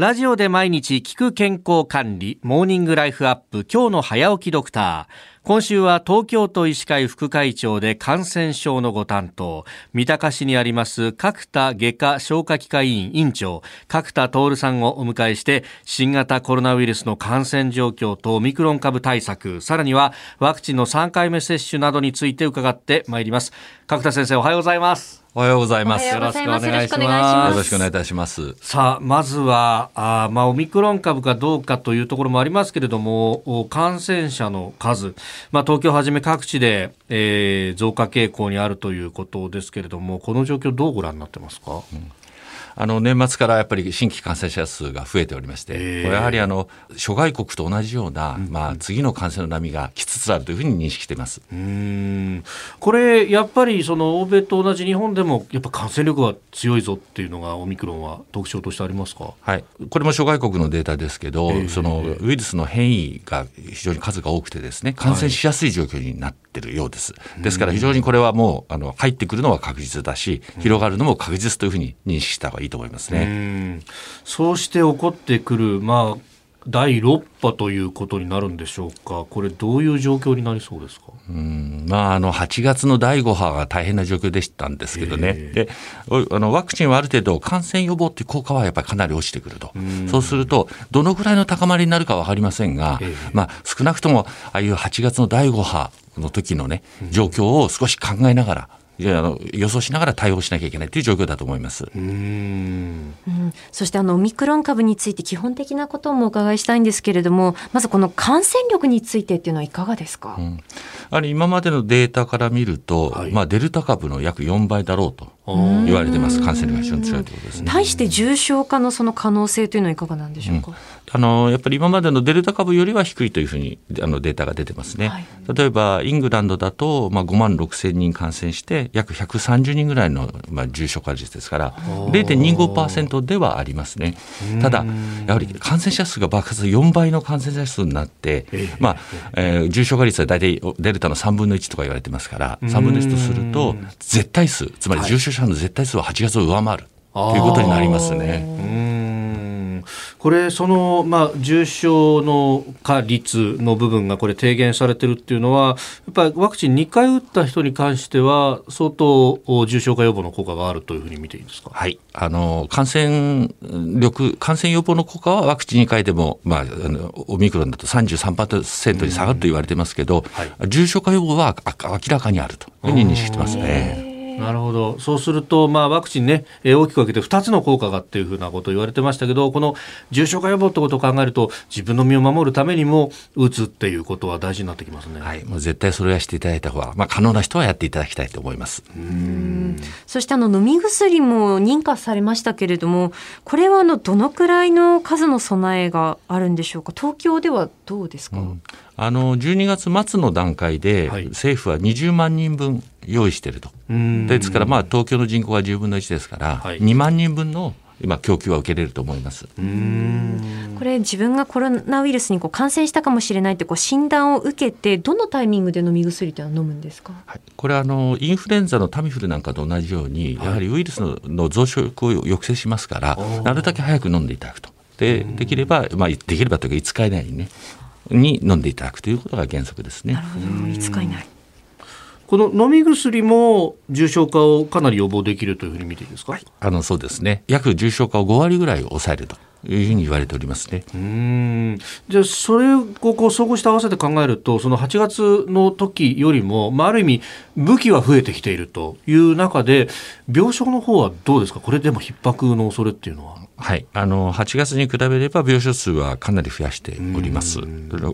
ラジオで毎日聞く健康管理、モーニングライフアップ、今日の早起きドクター。今週は東京都医師会副会長で感染症のご担当、三鷹市にあります角田外科消化器科医院院長、角田徹さんをお迎えして、新型コロナウイルスの感染状況とオミクロン株対策、さらにはワクチンの3回目接種などについて伺ってまいります。角田先生、おはようございます。おはようございます。よろしくお願いします。よろしくお願いいたします。さあ、まずは、あまあ、オミクロン株かどうかというところもありますけれども、感染者の数、まあ、東京をはじめ各地で、えー、増加傾向にあるということですけれども、この状況どうご覧になってますか、うんあの年末からやっぱり新規感染者数が増えておりまして、これやはりあの諸外国と同じような、まあ、次の感染の波が来つつあるというふうに認識しています。うん。これ、やっぱりその欧米と同じ日本でも、やっぱ感染力が強いぞっていうのが、オミクロンは特徴としてありますか、はい、これも諸外国のデータですけど、そのウイルスの変異が非常に数が多くてですね、感染しやすい状況になってるようです。ですから非常にこれはもうあの入ってくるのは確実だし、広がるのも確実というふうに認識した方がいいと思いますね。うそうして起こってくる、まあ、第6波ということになるんでしょうか、これ、どういう状況になりそうですか？うん。まあ、あの8月の第5波が大変な状況でしたんですけどね、であのワクチンはある程度、感染予防という効果はやっぱりかなり落ちてくると、そうすると、どのぐらいの高まりになるか分かりませんが、まあ、少なくともああいう8月の第5波の時のね、状況を少し考えながら、予想しながら対応しなきゃいけないという状況だと思います。うん、そしてあのオミクロン株について基本的なこともお伺いしたいんですけれどもまずこの感染力についてっていうのはいかがですか、うん、あれ今までのデータから見ると、はい、まあ、デルタ株の約4倍だろうと言われてます。感染力が非常に強いということですね。対して重症化のその可能性というのはいかがなんでしょうか、うん、あのやっぱり今までのデルタ株よりは低いというふうにあのデータが出てますね。はい、例えばイングランドだと、まあ、5万6千人感染して約130人ぐらいの、まあ、重症化率ですから0.25%ではありますね。ただやはり感染者数が爆発4倍の感染者数になって、まあえー、重症化率は大体デルタの3分の1とか言われてますから3分の1とすると絶対数つまり重症者の絶対数は8月を上回るということになりますね。これ、その、まあ、重症の化率の部分がこれ低減されてるっていうのは、やっぱりワクチン2回打った人に関しては、相当重症化予防の効果があるというふうに見ていいですか？はい。あの、感染力、感染予防の効果はワクチン2回でも、まあ、あのオミクロンだと33%に下がると言われてますけど、はい、重症化予防は明らかにあるというふうに認識してますね。なるほど、そうすると、まあ、ワクチンね、えー、大きく分けて2つの効果がっていうふうなことを言われてましたけど、この重症化予防ってことを考えると、自分の身を守るためにも、打つっていうことは大事になってきますね。はい、もう絶対それはしていただいた方が、まあ、可能な人はやっていただきたいと思います。うんそしてあの飲み薬も認可されましたけれども、これはあのどのくらいの数の備えがあるんでしょうか、東京ではどうですか？うん。あの12月末の段階で、政府は20万人分用意していると、ですから、まあ、東京の人口が10分の1ですから、はい、2万人分の今、供給は受けれると思います。これ、自分がコロナウイルスにこう感染したかもしれないってこう診断を受けて、どのタイミングで飲み薬というのは飲むんですか、はい、これはあの、インフルエンザのタミフルなんかと同じように、やはりウイルスのの増殖を抑制しますから、なるだけ早く飲んでいただくと。でできれば、まあ、できればというか5日以内にね。に飲んでいただくということが原則ですね。なるほど。5日以内この飲み薬も重症化をかなり予防できるというふうに見ていいですか、はい、あのそうですね。約重症化を5割ぐらい抑えるというふうに言われておりますね。うん。じゃあ、それをこう総合して合わせて考えると、その8月の時よりも、まあ、ある意味、武器は増えてきているという中で、病床の方はどうですか、これでも逼迫の恐れっていうのは。はい、あの8月に比べれば病床数はかなり増やしております、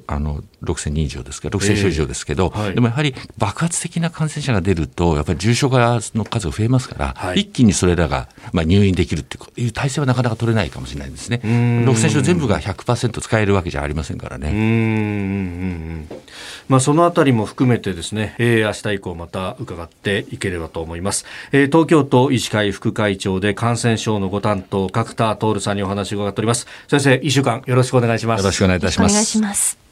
あの6000人以上ですけど、6000床以上ですけど、えーはい、でもやはり爆発的な感染者が出ると、やっぱり重症化の数が増えますから、はい、一気にそれらが、まあ、入院できるっていう体制はなかなか取れないかもしれないですね、6000床全部が100%使えるわけじゃありませんからね。うんまあ、そのあたりも含めてですね、えー、明日以降また伺っていければと思います。えー、東京都医師会副会長で感染症のご担当、角田徹さんにお話を伺っております。先生、一週間よろしくお願いします。よろしくお願いいたします。お願いします。